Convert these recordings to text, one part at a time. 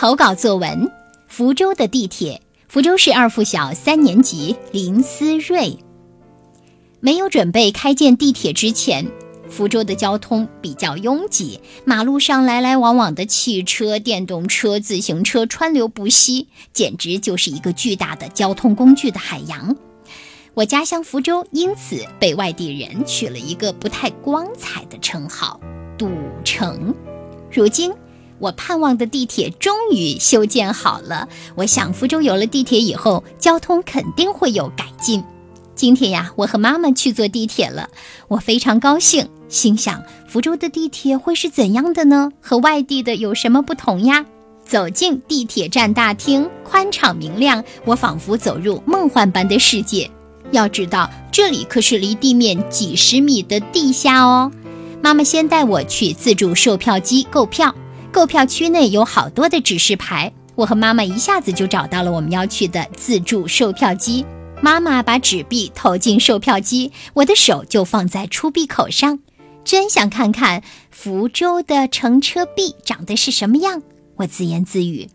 投稿作文：福州的地铁。福州市二附小三年级林思睿。没有准备开建地铁之前，福州的交通比较拥挤，马路上来来往往的汽车、电动车、自行车川流不息，简直就是一个巨大的交通工具的海洋。我家乡福州因此被外地人取了一个不太光彩的称号——堵城。如今，我盼望的地铁终于修建好了。我想，福州有了地铁以后，交通肯定会有改进。今天呀，我和妈妈去坐地铁了，我非常高兴，心想福州的地铁会是怎样的呢？和外地的有什么不同呀？走进地铁站大厅，宽敞明亮，我仿佛走入梦幻般的世界。要知道，这里可是离地面几十米的地下哦。妈妈先带我去自助售票机购票，购票区内有好多的指示牌，我和妈妈一下子就找到了我们要去的自助售票机。妈妈把纸币投进售票机，我的手就放在出币口上，真想看看福州的乘车币长得是什么样。我自言自语。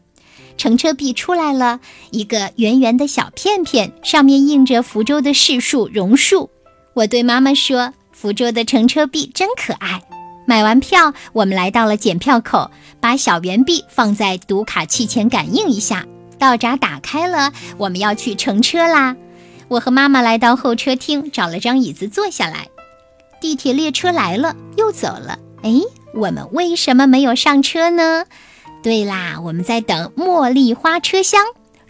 乘车币出来了，一个圆圆的小片片，上面印着福州的市树、榕树。我对妈妈说：“福州的乘车币真可爱。”买完票，我们来到了检票口，把小圆币放在读卡器前感应一下，道闸打开了，我们要去乘车啦。我和妈妈来到候车厅，找了张椅子坐下来。地铁列车来了，又走了。哎，我们为什么没有上车呢？对啦，我们在等茉莉花车厢，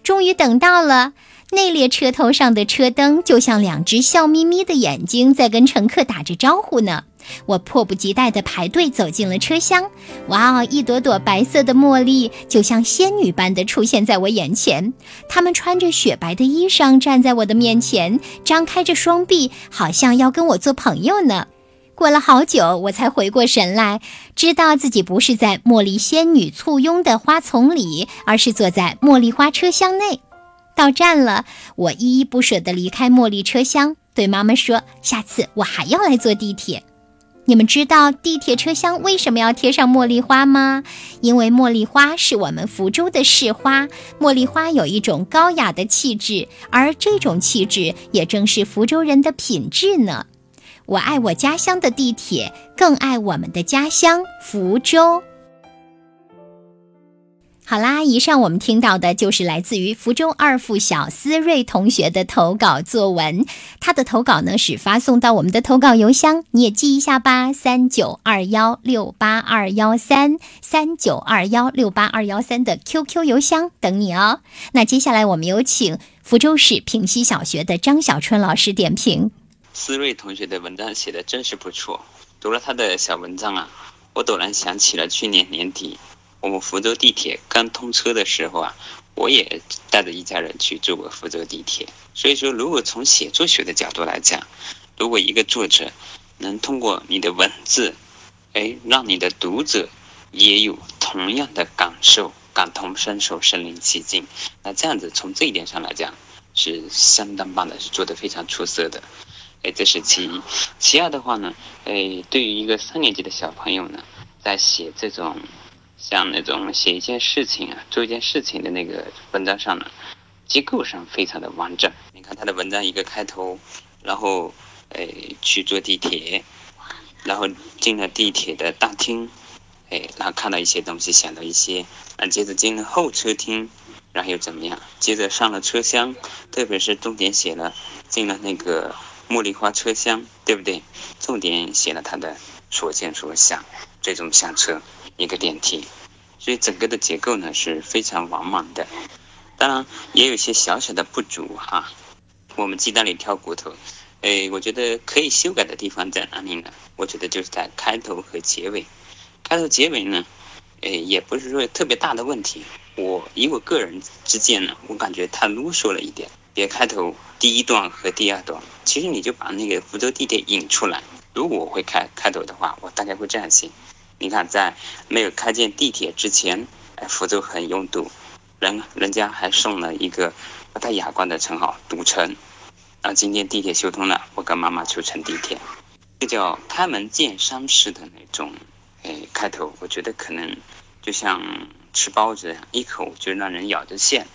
终于等到了。那列车头上的车灯就像两只笑眯眯的眼睛，在跟乘客打着招呼呢。我迫不及待地排队走进了车厢。哇哦，一朵朵白色的茉莉就像仙女般的出现在我眼前。她们穿着雪白的衣裳，站在我的面前，张开着双臂，好像要跟我做朋友呢。过了好久，我才回过神来，知道自己不是在茉莉仙女簇拥的花丛里，而是坐在茉莉花车厢内。到站了，我依依不舍地离开茉莉车厢，对妈妈说：“下次我还要来坐地铁。”你们知道地铁车厢为什么要贴上茉莉花吗？因为茉莉花是我们福州的市花，茉莉花有一种高雅的气质，而这种气质也正是福州人的品质呢。我爱我家乡的地铁，更爱我们的家乡福州。好啦，以上我们听到的就是来自于福州二附小思睿同学的投稿作文。他的投稿呢是发送到我们的投稿邮箱，你也记一下吧，三九二幺六八二幺三三九二幺六八二幺三的 QQ 邮箱等你哦。那接下来我们有请福州市平西小学的张小春老师点评。思睿同学的文章写的真是不错，读了他的小文章啊，我陡然想起了去年年底。我们福州地铁刚通车的时候啊，我也带着一家人去坐过福州地铁。所以说，如果从写作学的角度来讲，如果一个作者能通过你的文字，哎，让你的读者也有同样的感受，感同身受，身临其境，那这样子从这一点上来讲是相当棒的，是做的非常出色的。哎，这是其一。其二的话呢，哎，对于一个三年级的小朋友呢，在写这种。像那种写一件事情啊，做一件事情的那个文章上呢，结构上非常的完整。你看他的文章一个开头，然后，哎，去坐地铁，然后进了地铁的大厅，哎，然后看到一些东西，想到一些，啊，接着进了候车厅，然后又怎么样？接着上了车厢，特别是重点写了进了那个茉莉花车厢，对不对？重点写了他的所见所想，最终下车。一个电梯，所以整个的结构呢是非常完满的。当然也有一些小小的不足哈。我们鸡蛋里挑骨头，哎，我觉得可以修改的地方在哪里呢？我觉得就是在开头和结尾。开头结尾呢，哎，也不是说特别大的问题。我以我个人之见呢，我感觉太啰嗦了一点。别开头第一段和第二段，其实你就把那个福州地铁引出来。如果我会开开头的话，我大概会这样写。你看，在没有开建地铁之前，哎，福州很拥堵，人人家还送了一个不太雅观的称号“堵城”。那今天地铁修通了，我跟妈妈去乘地铁，这叫开门见山式的那种，哎，开头，我觉得可能就像吃包子，一口就让人咬着馅，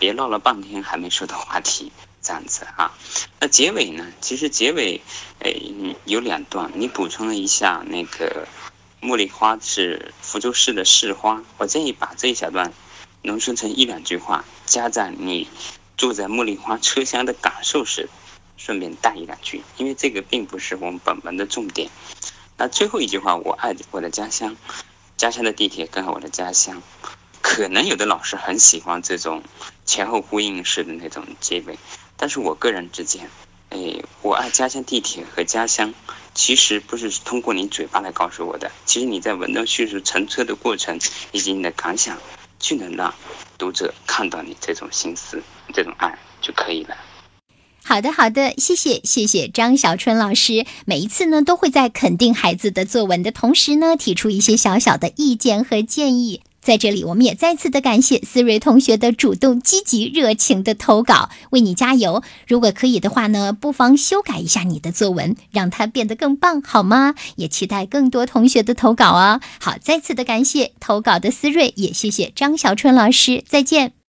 别唠了半天还没说到话题，这样子啊。那结尾呢？其实结尾，哎，有两段，你补充了一下那个茉莉花是福州市的市花，我建议把这一小段浓缩成一两句话，加在你住在茉莉花车厢的感受时，顺便带一两句，因为这个并不是我们本文的重点。那最后一句话，我爱我的家乡，家乡的地铁更爱我的家乡。可能有的老师很喜欢这种前后呼应式的那种结尾，但是我个人之间，哎，我爱家乡地铁和家乡，其实不是通过你嘴巴来告诉我的，其实你在文章叙述乘车的过程以及你的感想，就能让读者看到你这种心思、这种爱就可以了。好的，好的，谢谢，谢谢张小春老师。每一次呢，都会在肯定孩子的作文的同时呢，提出一些小小的意见和建议。在这里，我们也再次的感谢思睿同学的主动、积极、热情的投稿，为你加油。如果可以的话呢，不妨修改一下你的作文，让它变得更棒，好吗？也期待更多同学的投稿哦！好，再次的感谢投稿的思睿，也谢谢张小春老师，再见。